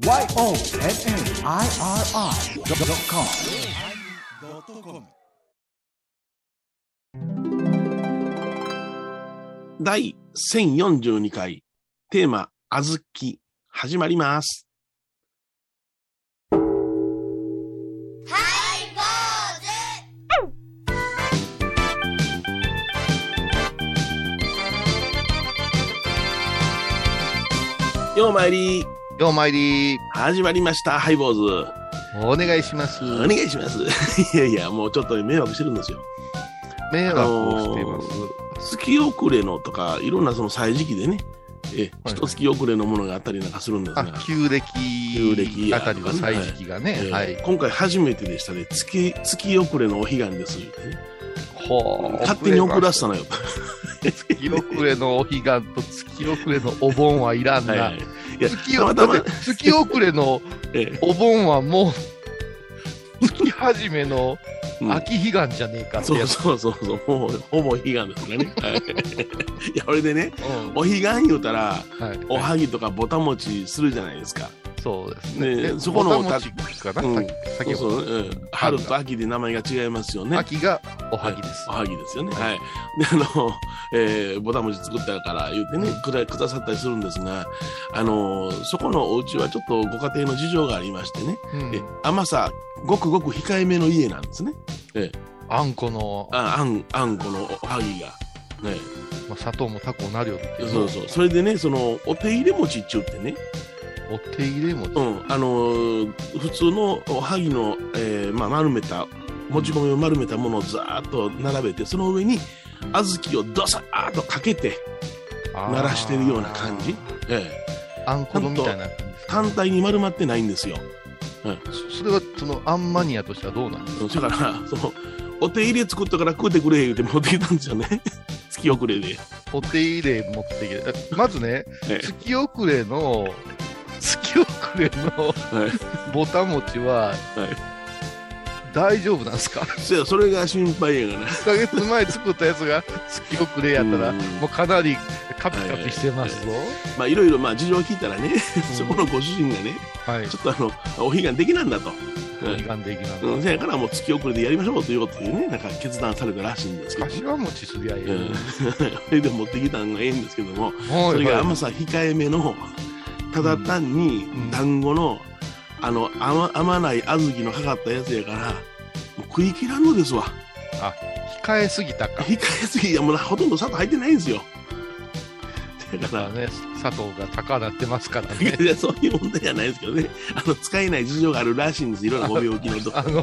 YONNIRI.com 第1042回テーマ「あずき」始まります。ようまいりようまいり、始まりましたハイボーズ。お願いします。お願いします。いやいやもうちょっと迷惑してるんですよ。迷惑をしています。月遅れのとかいろんなその歳時期でね。えはい一月遅れのものがあったりなんかするんですが、あ、旧暦旧暦やあたりの歳時期がね。えーはい。今回初めてでしたね。月月遅れのお彼岸です。ねほう勝手に送らせたのよ。月遅れのお彼岸と月遅れのお盆はいらんな。はいはい月たまたまだ。って月遅れの えお盆はもう、月始めの秋彼岸じゃねえかってそうやつ。そうそうそうもうほぼ彼岸ですからね。はい。いやこれでねうん。お彼岸言うたらはい。おはぎとかぼたもちするじゃないですかそうですね。ねえそこのぼたもちかな、うんさ先ほど。そうそう、うん、春と秋で名前が違いますよね秋がおはぎです。おはぎですよね。はい。で、あの、えー、ぼたもち作ったから言ってね、くだくださったりするんですが、あの、そこのお家はちょっとご家庭の事情がありましてね、うんえ甘さ、ごくごく控えめの家なんですね。あんこの、ああん、あんこのおはぎが。ね、まあ、砂糖もタコなるよけどそうそう。それでね、その、お手入れ餅っちゅうってね、お手入れ餅。うん、あのー普通のおはぎの、えーまあ、丸めた、もち米を丸めたものをざーっと並べて、その上に小豆をドサーッとかけて、鳴らしてるような感じ、ええ、あんこのみたいな単体に丸まってないんですよ。そそれはそのあんマニアとしてはどうなんですか？だから、その、お手入れ作ったから食うてくれ言うて持ってきたんですよね。月遅れで。お手入れ持ってきて。えまずねえ。月遅れの月遅れのえはい。ぼたもちは大丈夫なんですか？そやそれが心配やがな。1ヶ月前作ったやつが月遅れやったらうん。もうかなりカピカピしてますぞ。まあ、いろい。ろ、まあ、事情を聞いたらね、そこのご主人がね、はい。ちょっとあの、お彼岸できなんだと。悲願的なうん、せやからもう月遅れでやりましょうということでね、なんか決断されたらしいんですけど、柏餅すりゃええうん、それで持ってきたのがええんですけども、のそれがはい甘さ控えめの、ただ単にん団子の、あの甘甘ない小豆のかかったやつやから、食い切らんのですわ。控えすぎたか控えすぎ、いやもうほとんど砂糖入ってないんですよ。だか、ららね砂糖が高なってますからねいやそういう問題じゃないですけどね、あの使えない事情があるらしいんです、いろんなご病気のと あの、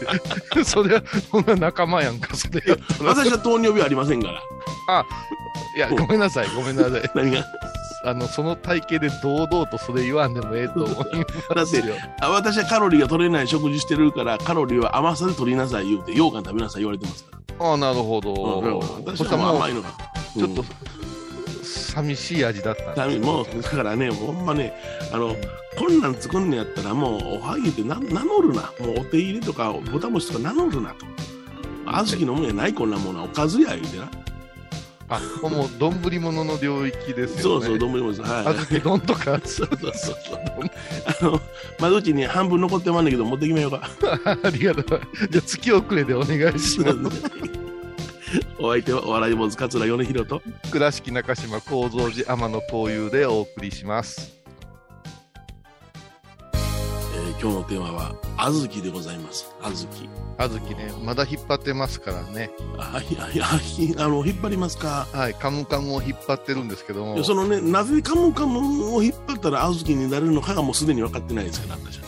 それは、そんな仲間やんか、それ。私は糖尿病ありませんから。いや、ごめんなさい、ごめんなさい。何が？あの、その体型で堂々とそれ言わんでもええと思います よ。あ私はカロリーが取れない食事してるから、カロリーは甘さで取りなさい言うて、羊羹食べなさい言われてますから。ああ、なるほうんど。私はもう甘いのが。ちょっと、寂しい味だったんもうだからね、ほんまね、あの、こんなん作んのやったら、もう、おはぎってな名乗るな。もう、お手入れとか、ぼたもちとか名乗るなと。小豆のもんやない、こんなものは。おかずや、言うてな。あ、もう、丼物の領域ですよね。そうそう、どんぶりもです。はい。小豆丼とか、そうそうそうそう。あの、窓口に半分残ってまんねんけど、持ってきまようか。ありがとう。じゃあ、月遅れでお願いします。お相手は、お笑い坊主桂米広と。倉敷中島幸三寺天野幸雄でお送りします。今日のテーマは、小豆でございます。小豆。小豆ね、まだ引っ張ってますからね。あ、いやいや、ひあの、引っ張りますか。はい、カムカムを引っ張ってるんですけどもそのね、なぜカムカムを引っ張ったら小豆になれるのかがもうすでに分かってないですから、私は。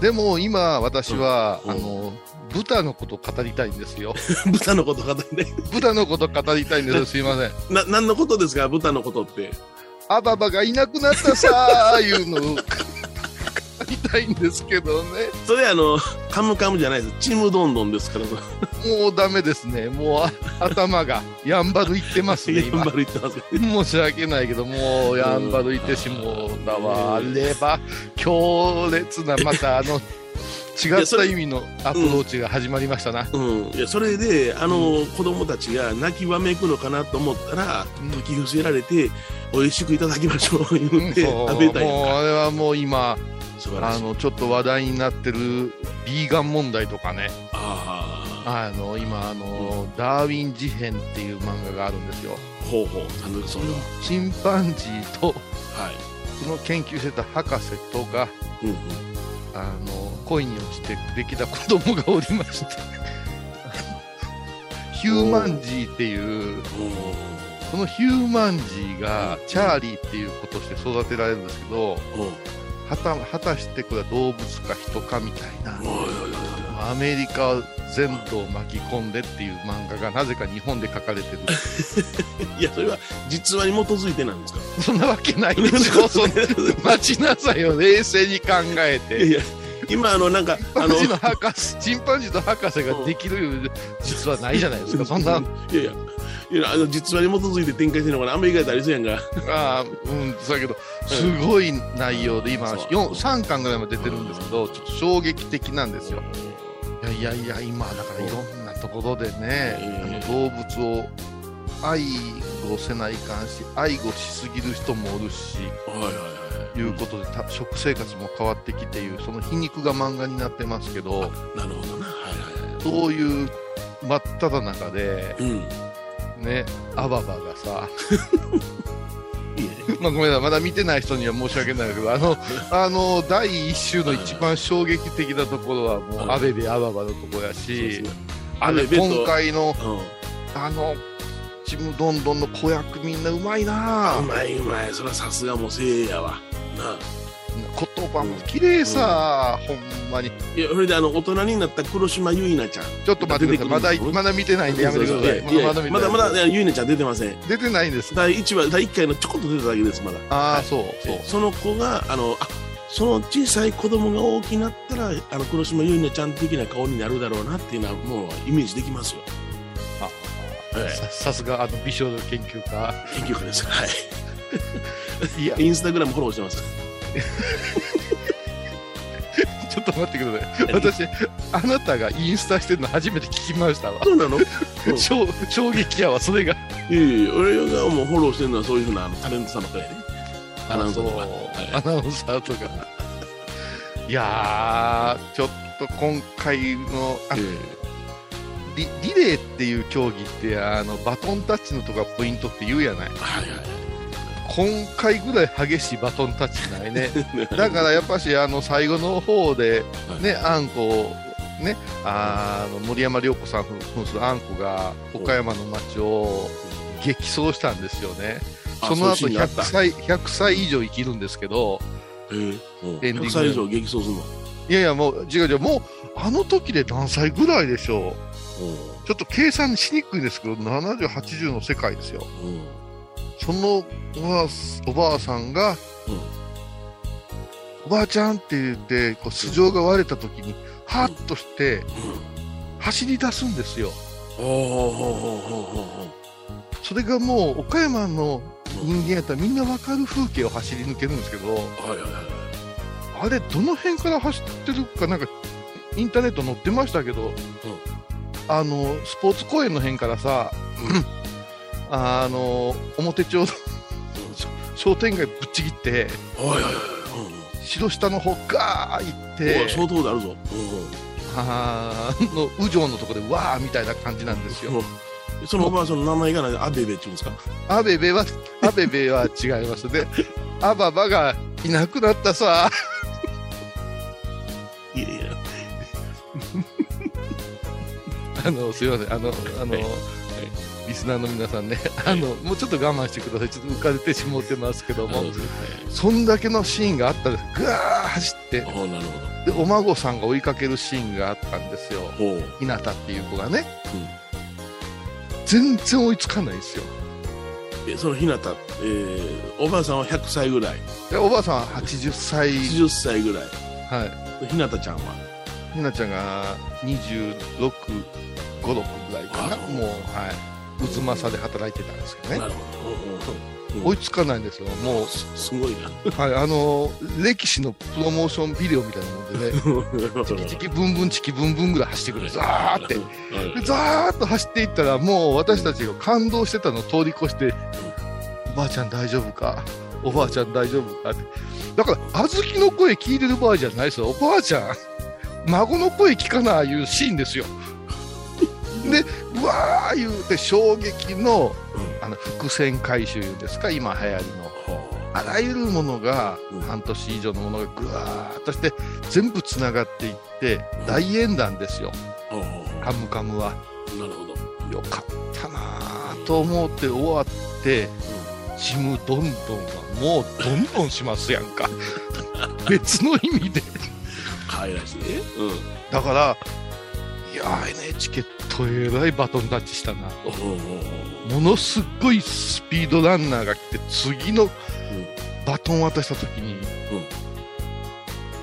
でも今私は、うんあの豚のこと語りたいんですよ 豚のこと語りたい。豚のこと語りたいんですすいません な、何のことですか、豚のことって。アババがいなくなったさーいうのりたいんですけどね。それあの、カムカムじゃないです。ちむどんどんですから。もうダメですね。もうあ頭がやんばるいってますね今頑張る言ってます。申し訳ないけどもうやんばるいてしもうだわ。あれば強烈なまたあの違った意味のアプローチが始まりましたな、うん、いやそれであの、子供たちが泣きわめくのかなと思ったら、うん。解き伏せられて美味しくいただきましょう言って食べたいもうあれはもう今。あの、ちょっと話題になってるビーガン問題とかね、あの、今、あの、ダーウィン事変っていう漫画があるんですよ。ほうほう、それは。チンパンジーと、はい。その研究してた博士とが、うんうん。あの、恋に落ちてできた子供がおりまして、ヒューマンジーっていう、そのヒューマンジーがチャーリーっていう子として育てられるんですけど、おうはた果たしてこれは動物か人かみたいな、アメリカ全土を巻き込んでっていう漫画がなぜか日本で書かれてる。いや、それは実話に基づいてなんですか？そんなわけないでしょ。そん待ちなさいよ、冷静に考えて。いや今、あの、なんか、あの、チンパンジーの博士、チンパンジーと博士ができる実はないじゃないですか、そんな。いやいや、いやあの実話に基づいて展開してるのかな、アメリカでありそうやんか。ああ、うん、そうだけど、すごい内容で、今、そう4 3巻ぐらいまで出てるんですけど、ちょっと衝撃的なんですよ。いやいやいや、今、だからいろんなところでね、うんあの動物を愛護せないかんし、愛護しすぎる人もおるし、はいはいはい。いうことで、た食生活も変わってきていう、その皮肉が漫画になってますけど、なるほどな。はいはいそういう真っ只中で、はい。うん。ね、アババがさ。まあごめんなさい、まだ見てない人には申し訳ないけど、あの、あの、第一週の一番衝撃的なところは、もう、アベベアババのところやし、あれ、ベベと今回の、うん。あの、ちむどんどんの子役みんなうまいなうまいうまい。それはさすがもうせいやわ。なあ。言葉も綺麗さ、ほんまに。いや、それであの、大人になった黒島結菜ちゃん。ちょっと待ってください。まだまだ見てないんでやめてください。まだまだまだ、結菜ちゃん出てません。出てないんです。第1話、第1回のちょこっと出ただけです、まだ。ああ、そう、そう。その子が、あの、あその小さい子供が大きくなったら、あの、黒島結菜ちゃん的な顔になるだろうなっていうのは、もうイメージできますよ。あはいささすが、あの、美少女研究家。研究家です。はい。いや、インスタグラムフォローしてます。ちょっと待ってください。私、あなたがインスタしてるの初めて聞きましたわ。そうなの？うん 衝衝撃やわ、それが。いやいや俺がもうフォローしてるのはそういうふうなあのタレントさんばっかりやね。アナウンサーとか。アナウンサーとか。いやー、ちょっと今回の、あえリリレーっていう競技って、あの、バトンタッチのとかポイントって言うやない。えはいはい。今回ぐらい激しいバトンタッチないね。だからやっぱし、あの、最後の方で、ね、あんこを、ね、あの、森山良子さん扮するあんこが、岡山の街を激走したんですよね。あその後ういうシーンがあった100歳、100歳以上生きるんですけど、ええうんエンディング100歳以上激走するの？いやいや、もう、違う違う、もう、あの時で何歳ぐらいでしょう。ちょっと計算しにくいですけど、70、80の世界ですよ。うんそのおばあおばあさんが、うん。おばあちゃんって言って、こう素性が割れた時に、はっとして、走り出すんですよ。それがもう、岡山の人間やったらみんなわかる風景を走り抜けるんですけど、うはいはいはい。あれ、どの辺から走ってるか、なんか、インターネット載ってましたけど、あの、スポーツ公園の辺からさ、あの、表町の商店街ぶっちぎって、はいはいはい。白下の方ガー行っうんてお、相当であるぞ。あーの、宇城のとこでわーみたいな感じなんですよ。うんそのおばあさんの名前がないアベベって言うんですか？アベベは、アベベは違いますね。アババがいなくなったさ、いやいや。あの、すいません、あの、あの、スナーの皆さんね、あの、もうちょっと我慢してください。ちょっと浮かれてしもってますけども、そんだけのシーンがあったんです。ぐわー走って、おなるで、お孫さんが追いかけるシーンがあったんですよ。ほど。ほう。ひなたっていう子がね。全然追いつかないですよ。えそのひなた、えー、おばあさんは100歳ぐらい、で、おばあさんは80歳、80歳ぐらい。はい。ひなたちゃんは、ひなちゃんが26、5、6ぐらいかな。もう、はい。渦政で働いてたんですけどね。追いつかないんですよ。もう、すすごいな。はい、あのー歴史のプロモーションビデオみたいなもんでね、チキチキブンブンチキブンブンぐらい走ってくる。ザーって。でザーッと走っていったら、もう私たちが感動してたのを通り越して、おばあちゃん大丈夫か？おばあちゃん大丈夫か？って。だから、小豆の声聞いてる場合じゃないですよ。おばあちゃん、孫の声聞かないうシーンですよ。で、うわー言うて衝撃のあの伏線回収ですか、今流行りの。あらゆるものが、うん半年以上のものがぐわーっとして、全部つながっていって、大演談ですよ、カムカムは。なるほど。よかったなぁと思って終わって、ちむどんどんはもうどんどんしますやんか。別の意味で。可愛らしいね。うん。だから、いやー NHK とえらいバトンタッチしたな。ものすっごいスピードランナーが来て、次のバトン渡した時に、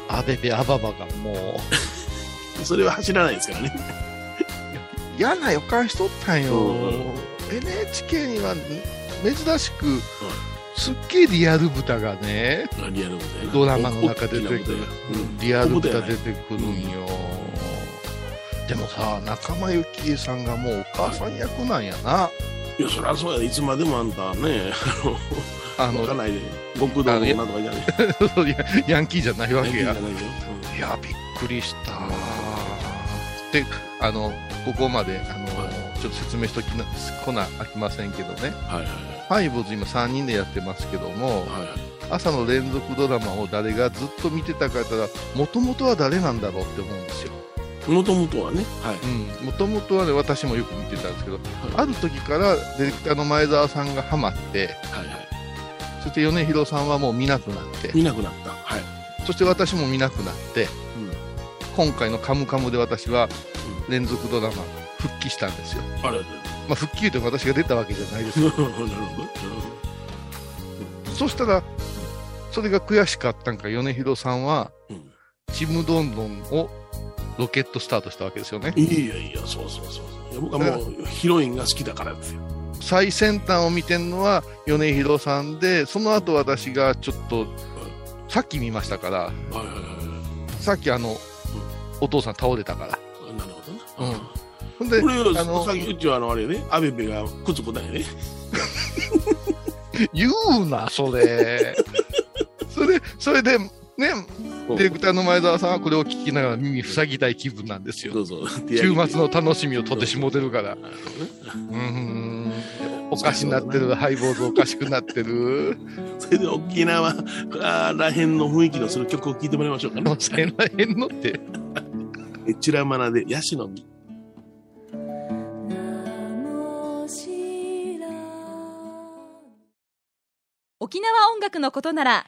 アベベアババがもう、それは走らないですからね。嫌な予感しとったんよ、うん。NHK には珍しく、すっげえリアル豚がねリアル豚やな。ドラマの中出てくるリアル豚出てくるんよ、でもさ仲間由紀恵さんがもうお母さん役なんやな。いや、そりゃそうやで。いつまでもあんたね、あ あの、わかのんないで。極道の女とかじゃねヤンキーじゃないわけや。ヤンキーじゃないやびっくりした。であのここまであのちょっと説明しときなこなあきませんけどね。うんはいはい。ファイブズ今3人でやってますけども、はい。はい。朝の連続ドラマを誰がずっと見てたか言ったら、もともとは誰なんだろうって思うんですよ。もともとはね、はい。うん。もともとはね、私もよく見てたんですけど、ある時からディレクターの前澤さんがハマって、はいはい。そして米広さんはもう見なくなって、見なくなった。はい。そして私も見なくなって、今回のカムカムで私は連続ドラマ復帰したんですよ。あれ、まあ復帰というと私が出たわけじゃないですよ。なるほど。そしたら、それが悔しかったんか、米広さんは、うんちむどんどんをロケットスタートしたわけですよね。いやいや、そうそうそう。いや僕はもうヒロインが好きだからですよ。最先端を見てるのは米広さんで、その後私がちょっと、さっき見ましたから、はいはいはい。さっきあの、お父さん倒れたから。なるほどな。うんほんで、これあのさっきうちはあのあれね、アベベが靴子だよね。言うな、それ。それ、それで、ね、ディレクターの前澤さんはこれを聞きながら耳塞ぎたい気分なんですよ。どうぞ。週末の楽しみを取ってしもてるから。うーん。おかしになってる、ハイボーズおかしくなってる。それで沖縄らへんの雰囲気のする曲を聴いてもらいましょうかね。せらへんのって。えチラマナでヤシの実。沖縄音楽のことなら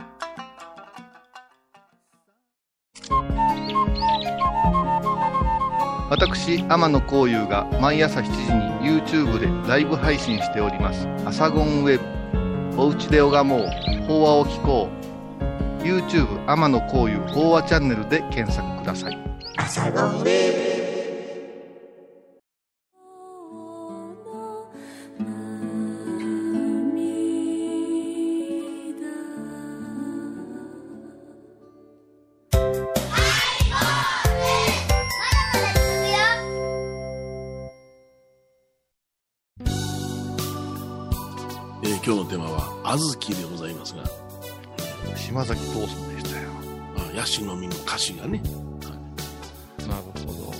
私天野幸雄が毎朝7時に YouTube でライブ配信しております「アサゴンウェブ」「おうちで拝もう。法話を聞こう」YouTube 天野幸雄法話チャンネルで検索ください。ますが、島崎藤さんでしたよ。あヤシの実の歌詞がね、なるほ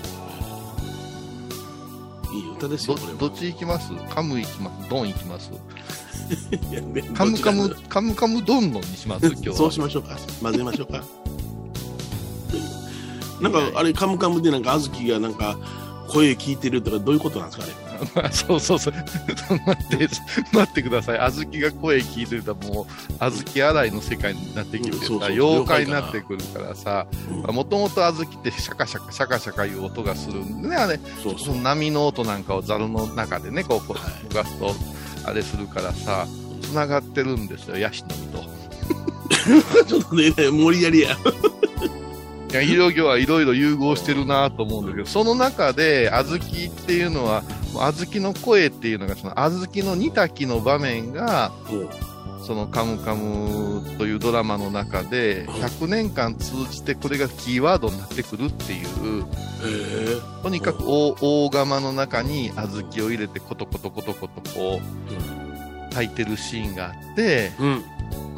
いい歌ですよ、どこれは。どっち行きます？カム行きます？ドン行きます？いやねカムカムカムカムドンのにします？今日は。そうしましょうか。混ぜましょうか。なんか、あれ、カムカムでなんか、小豆がなんか、声聞いてるとか、どういうことなんですかね。そうそうそう。待って、待ってください。小豆が声聞いてるともう、小豆洗いの世界になってきてさ、うんそうそう妖怪になってくるからさ、うんもともと小豆ってシャカシャカ、シャカシャカいう音がするんでね、あれ、そうそう。その波の音なんかをザルの中でね、こう、こはう、動かすと、あれするからさ、繋がってるんですよ、ヤシの実と。ちょっとね、無理やりや。いや医療業はいろいろ融合してるなと思うんだけど、その中で、小豆っていうのは、小豆の声っていうのが、その小豆の煮炊きの場面が、そのカムカムというドラマの中で、100年間通じてこれがキーワードになってくるっていう、へとにかく大大釜の中に小豆を入れてコトコトコトコトこう炊いてるシーンがあって。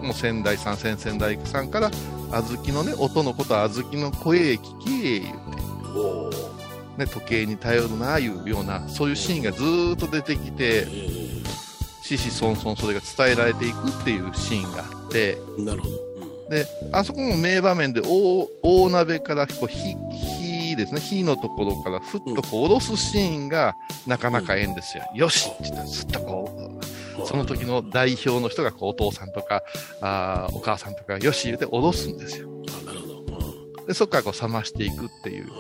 もう仙台さん、先々代さんから、小豆のね、音のことは小豆の声へ聞け、言うて、ね、時計に頼るな、いうような、そういうシーンがずーっと出てきて、子々孫々それが伝えられていくっていうシーンがあって、うんなるほど。で、あそこも名場面で大、大鍋からこう火、火ですね、火のところからふっとこう下ろすシーンがなかなかええんですよ。よしって言ったらすっとこう、その時の代表の人がこうお父さんとか、あーお母さんとか、よし言うて下ろすんですよ。あなるほど。うんで、そこからこう冷ましていくっていうよ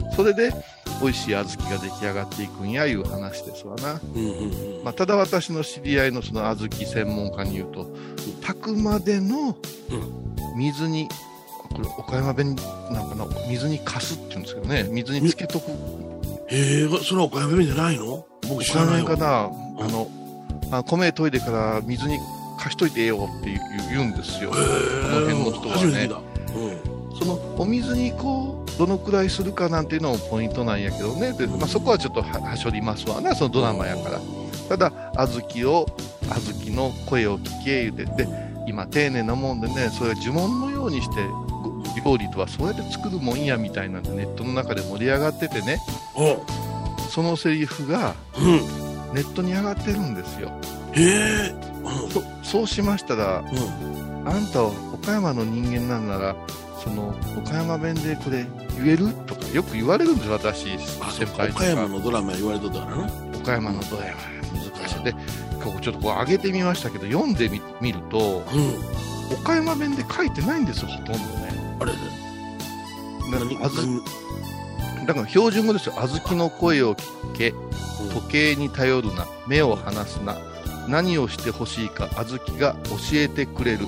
うな、それで美味しい小豆が出来上がっていくんやいう話ですわな。うんうんうん。まあ、ただ私の知り合いのその小豆専門家に言うと、炊くまでの水に、これ岡山弁なんかな、水にかすって言うんですけどね、水につけとく。へえ、それは岡山弁じゃないの？僕知岡らないかな、あの、あ米研いでから水にかしといてええよって言うんですよ。この辺の人はね。うん。そのお水にこうどのくらいするかなんていうのもポイントなんやけどねで、まあ、そこはちょっとははしょりますわなそのドラマやからただ小豆を小豆の声を聞け言うてで今丁寧なもんでねそれ呪文のようにしてご料理とはそうやって作るもんやみたいなんでネットの中で盛り上がっててねおそのセリフがうん。ネットに上がってるんですよへえ。そそうしましたらうん。うん。あんたは岡山の人間なんならその岡山弁でこれ言えるとかよく言われるんです私先。輩岡山のドラマ言われとったからな。岡山のドラマ難しいでここちょっとこう上げてみましたけど読んでみ見るとうん。岡山弁で書いてないんですよほとんどねあれで。何だから標準語ですよ。小豆の声を聞け。時計に頼るな。目を離すな。何をしてほしいか。小豆が教えてくれる。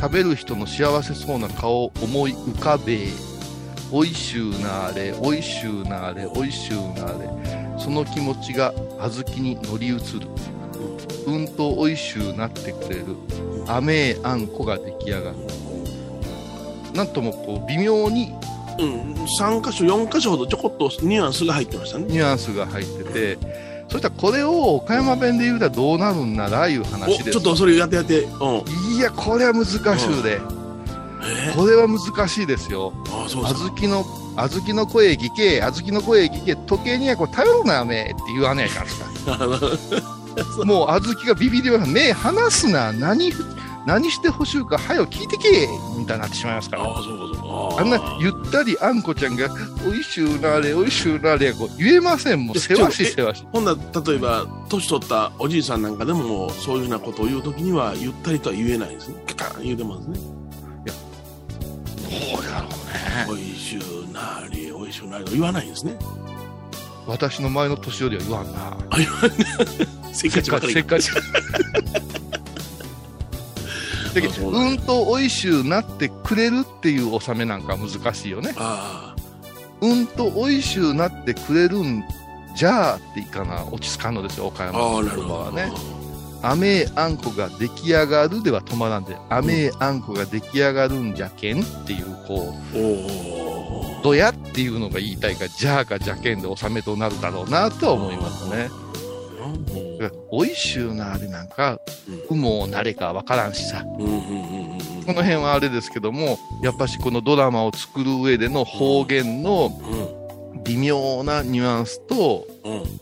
食べる人の幸せそうな顔を思い浮かべ。おいしゅうなあれ。おいしゅうなあれ。おいしゅうなあれ。その気持ちが小豆に乗り移る。うんとおいしゅうなってくれる。甘えあんこが出来上がる。なんともこう微妙にうん。3箇所、4箇所ほどちょこっとニュアンスが入ってましたね。ニュアンスが入っててそしたらこれを岡山弁で言うたらどうなるんならいうお、話ですちょっとそれやってやって。うん。いやこれは難しゅうで、え？これは難しいですよあ、そうですか。小豆の小豆の声聞け小豆の声聞け時計にはこれ頼るなめって言わねえかんすかもう小豆がビビりは目離すな何何してほしいかはよ聞いてけみたいになってしまいますから。ああ、そうかそうか。あんなゆったりあんこちゃんが「おいしゅうなれおいしゅうなれ」こう言えませんもうせわしいせわし。いほんなら例えば年取ったおじいさんなんかでもそういうふうなことを言うときにはゆったりとは言えないですね。カカーン言うてますね。どうやろうね。おいしゅうなりおいしゅうなりと言わないんですね。私の前の年寄りは言わんな。せっかちばかり。せっかちだけどうんとおいしゅうなってくれるっていう納めなんかは難しいよね。あうんとおいしゅうなってくれるんじゃあっていかな落ち着かんのですよ岡あ山の言葉はね。甘えあんこが出来上がるでは止まらんで甘えあんこが出来上がるんじゃけんっていうこうどやっていうのが言いたいかじゃあかじゃけんで納めとなるだろうなとは思いますねおいしゅうなあれなんかうもうなれかわからんしさ。うんうんうんうんうん。この辺はあれですけどもやっぱしこのドラマを作る上での方言の微妙なニュアンスとうん。うん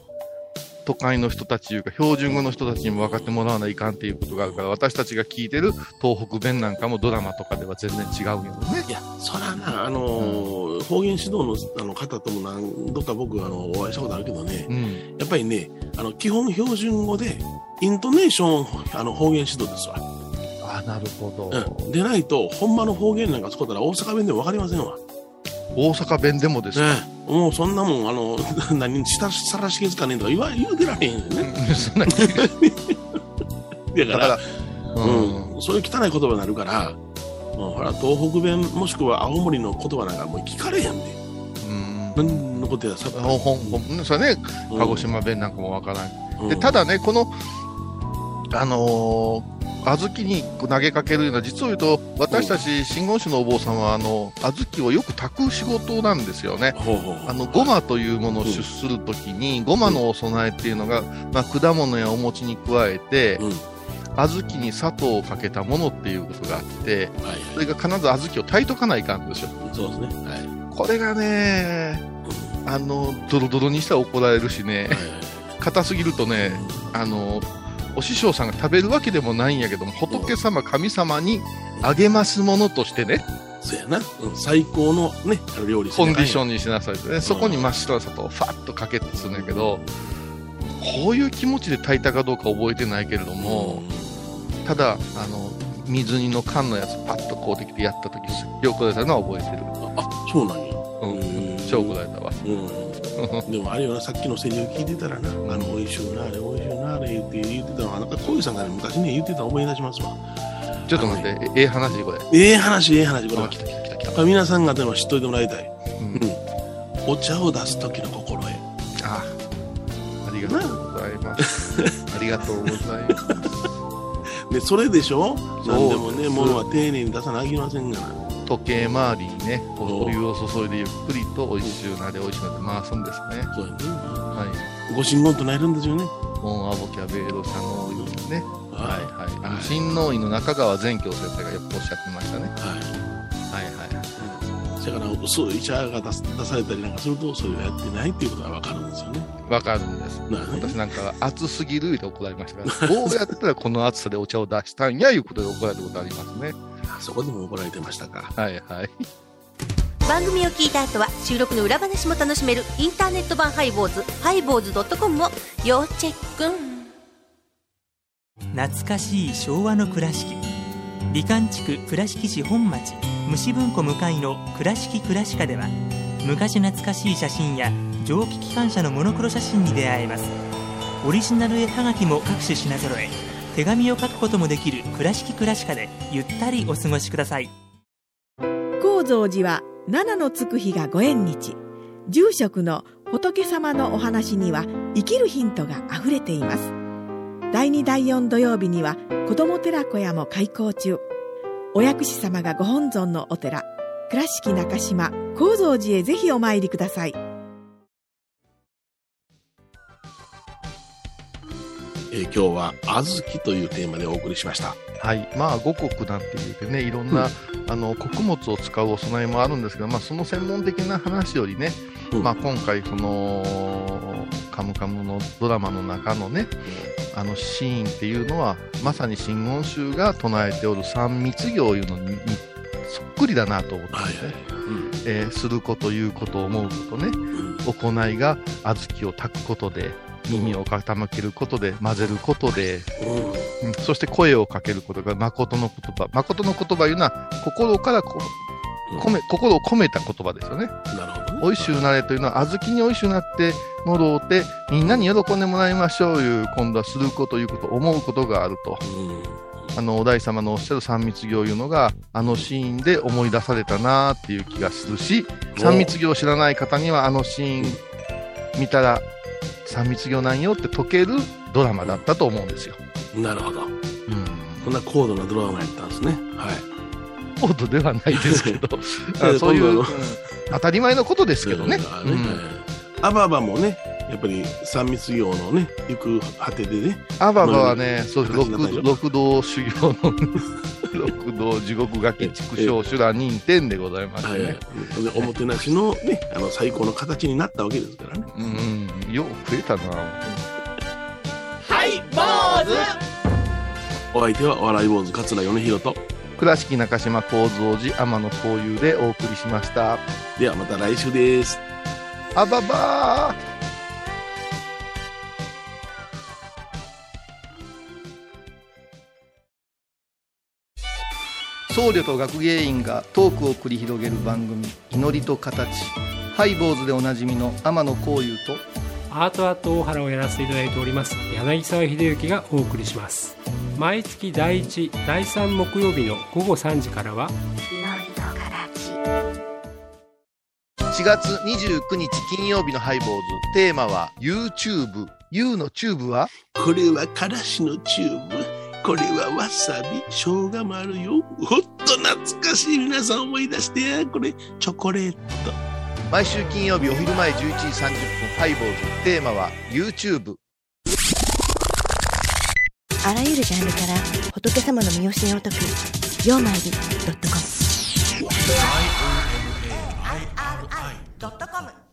都会の人たちいうか標準語の人たちにも分かってもらわないかんっていうことがあるから私たちが聞いてる東北弁なんかもドラマとかでは全然違うよね。いや、そらな、あのー方言指導のあの方とも何度か僕あのお会いしたことあるけどね、うん、やっぱりね、あの基本標準語でイントネーションあの方言指導ですわ。あなるほうん、でないと、ほんまの方言なんか使ったら大阪弁でも分かりませんわ。大阪弁でもです、ね、もうそんなもん、あの、何、したさらし気づかねえとか言わ言うてられへんよね。うんそんなだから、だから、うんうん、そういう汚い言葉になるから、もうほら東北弁もしくは青森の言葉なんかもう聞かれへんで。うん。何のことやさ。ほんほんほんそれね。うん。鹿児島弁なんかもわからない、うん。でただねこのあのー小豆に投げかけるような実を言うと私たち真言宗のお坊さんはあの小豆をよく炊く仕事なんですよね。あのごまというものを出するときに、ごまのお供えっていうのが、まあ、果物やお餅に加えて、うん小豆に砂糖をかけたものっていうことがあって、はいそれが必ず小豆を炊いとかないかんですよ。はいそうですね。はい。これがね、あの、ドロドロにしたら怒られるしね、硬すぎるとね、あの、お師匠さんが食べるわけでもないんやけども、仏様、神様にあげますものとしてね、そうやな、うん。最高のね料理コンディションンにしなさいってね、そこに真っ白な砂糖をファッとかけてするんやけど、こういう気持ちで炊いたかどうか覚えてないけれども、ただ、あの、水煮の缶のやつパッとこうできてやった時すっげえ怒られたのは覚えてる。あそうなんやうん。超怒られたわ。うん、でもあれよなさっきのセリフ聞いてたらな、あの美味しゅうなあれ美味しゅうなあれ言って言ってたのはなんか小遊さんがね昔ね言ってたの思い出しますわちょっと待って、えええ話これ。ええ話ええ話これはあ来た来た来た来た。皆さん方にも知っといてもらいたいうんお茶を出す時の心得あありがとうございます。ありがとうございます。でそれでしょ？何でもね物は丁寧に出さなあきませんがな時計回りにね、おお湯を注いでゆっくりと美味しゅうなれ美味しゅうなって回すんですね。そうやねはい。ご神言となえるんですよねオンアボキャベーロ社の湯ね。はいはい。あのはい新農院の中川善教先生がよくおっしゃってましたね。はいはいはい。だから薄い茶が出す出されたりなんかするとそれをやってないっていうことが分かるんですよねわかるんです。な私なんか熱すぎるって怒られましたから、どうやったらこの熱さでお茶を出したんやいうことで怒られたことありますね。あそこでも怒られてましたかはいはい。番組を聞いた後は収録の裏話も楽しめるインターネット版ハイボーズハイボーズドットコムを要チェック懐かしい昭和の倉敷美観地区倉敷市本町虫文庫向かいの「倉敷倉歯科」では昔懐かしい写真や蒸気機関車のモノクロ写真に出会えます。オリジナル絵はがきも各種品揃え手紙を書くこともできる「倉敷倉歯科」でゆったりお過ごしください。高蔵寺は七のつく日がご縁日。住職の仏様のお話には生きるヒントがあふれています。第2第4土曜日には子ども寺小屋も開校中。お薬師様がご本尊のお寺倉敷中島・高蔵寺へぜひお参りください。えー今日は「小豆」というテーマでお送りしました。はい。まあ、五穀なんて言ってね、いろんな、あの、穀物を使うお供えもあるんですけど、まあ、その専門的な話よりね、うん。まあ、今回、その、カムカムのドラマの中のね、あのシーンっていうのは、まさに真言宗が唱えておる三密行いうのに、にそっくりだなと思ってね、はいはいえーすること、言うこと、思うことね、行いが小豆を炊くことで、耳を傾けることで、混ぜることで、うん。そして声をかけることが誠の言葉。誠の言葉いうのは、心からこう込め、心を込めた言葉ですよね。なるほど。ねおいしゅうなれというのは、小豆においしゅうなってもろうて、みんなに喜んでもらいましょういう、今度はすること、いうこと、思うことがあると。あの、お大様のおっしゃる三密行いうのが、あのシーンで思い出されたなっていう気がするし、三密行を知らない方には、あのシーン見たら、三密行なんよって解けるドラマだったと思うんですよ。なるほどうん。こんな高度なドラマやったんですねはい高度ではないですけど、そういう、うん当たり前のことですけどね。アババもねやっぱり三密行のね行く果てでね。アババはね、そう六六道修行の、六道地獄ガキ畜生修羅認定でございますはいはい。ね。でおもてなしのね あの最高の形になったわけですからね。うん、うん、よう増えたな。お相手は笑い坊主桂米宏と倉敷中島幸三寺天野幸雄でお送りしました。ではまた来週です。あばばー。僧侶と学芸員がトークを繰り広げる番組「祈りと形」拝、ボーズでおなじみの天野幸雄とアートアート大原をやらせていただいております柳沢秀幸がお送りします毎月第1第3木曜日の午後3時からは4月29日金曜日の拝、ボーズ。テーマは YouTube U のチューブは？これはからしのチューブ。これはわさび。生姜もあるよ。ほっと懐かしい皆さん思い出して。やこれチョコレート。毎週金曜日お昼前11時30分ハイボーズ。テーマは YouTube あらゆるジャンルから仏様の身教えを解く「曜マイルドットコム」ドットコム